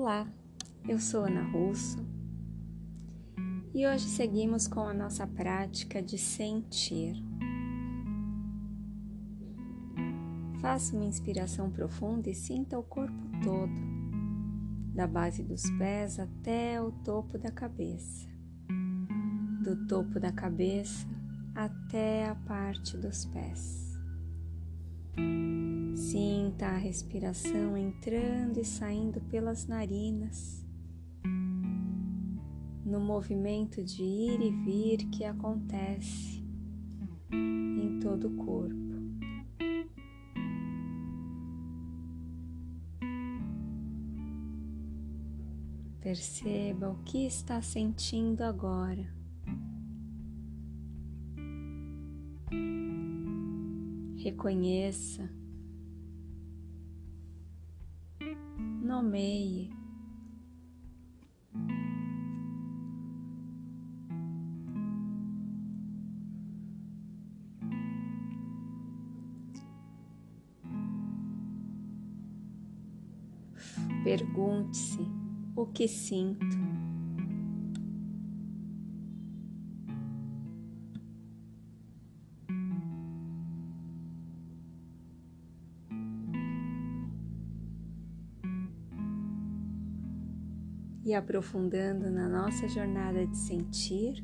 Olá, eu sou Ana Russo e hoje seguimos com a nossa prática de sentir. Faça uma inspiração profunda e sinta o corpo todo, da base dos pés até o topo da cabeça, do topo da cabeça até a parte dos pés. Sinta a respiração entrando e saindo pelas narinas, no movimento de ir e vir que acontece em todo o corpo. Perceba o que está sentindo agora. Reconheça nomeie. Pergunte-se o que sinto. E aprofundando na nossa jornada de sentir,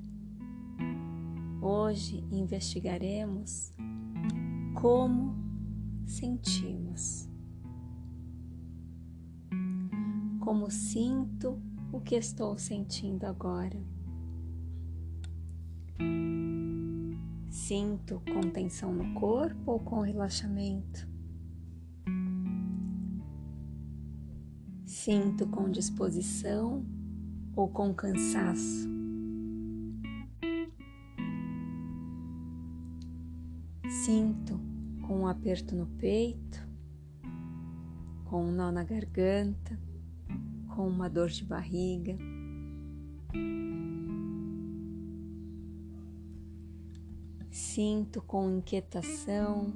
hoje investigaremos como sentimos. Como sinto o que estou sentindo agora. Sinto com tensão no corpo ou com relaxamento? Sinto com disposição ou com cansaço? Sinto com um aperto no peito, com um nó na garganta, com uma dor de barriga. Sinto com inquietação,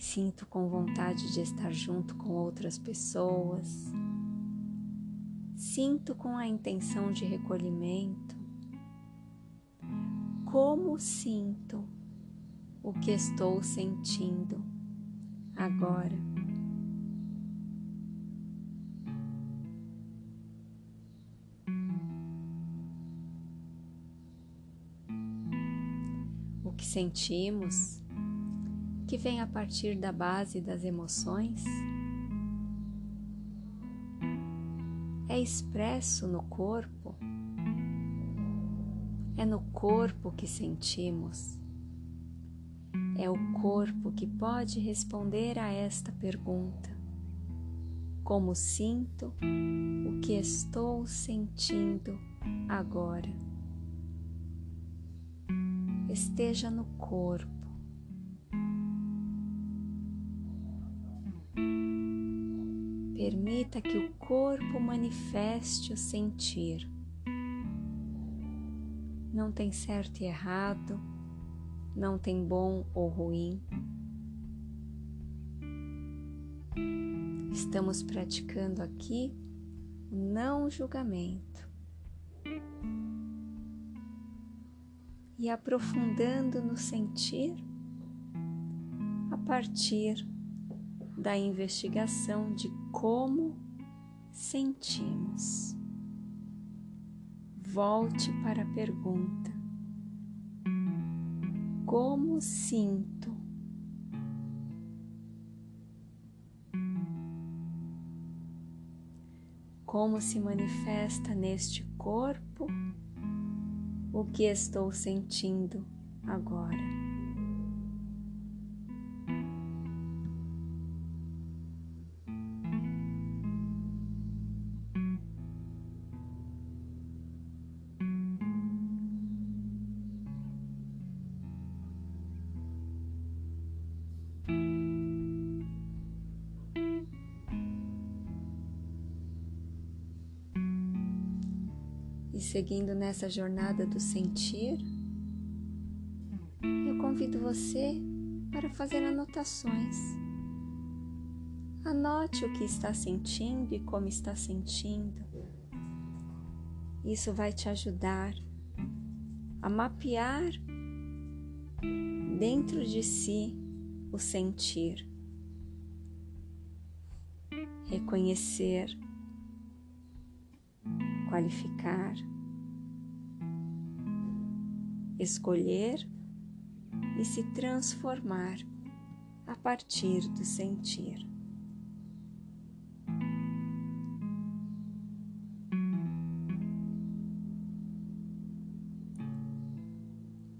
Sinto com vontade de estar junto com outras pessoas. Sinto com a intenção de recolhimento. Como sinto o que estou sentindo agora? O que sentimos que vem a partir da base das emoções é expresso no corpo, é no corpo que sentimos, é o corpo que pode responder a esta pergunta: Como sinto o que estou sentindo agora? Esteja no corpo Permita que o corpo manifeste o sentir. Não tem certo e errado, não tem bom ou ruim. Estamos praticando aqui o não julgamento e aprofundando no sentir a partir da investigação de como sentimos. Volte para a pergunta: Como sinto? Como se manifesta neste corpo o que estou sentindo agora? Seguindo nessa jornada do sentir, eu convido você para fazer anotações. Anote o que está sentindo e como está sentindo. Isso vai te ajudar a mapear dentro de si o sentir, reconhecer, qualificar, escolher e se transformar a partir do sentir.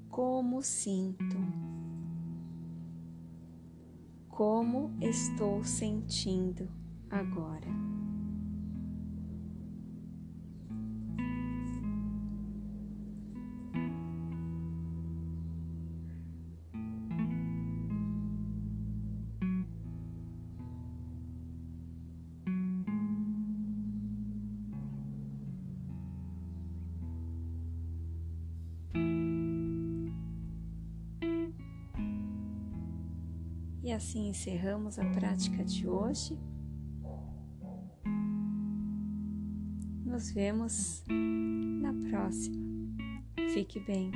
Como sinto? Como estou sentindo agora? E assim encerramos a prática de hoje. Nos vemos na próxima. Fique bem.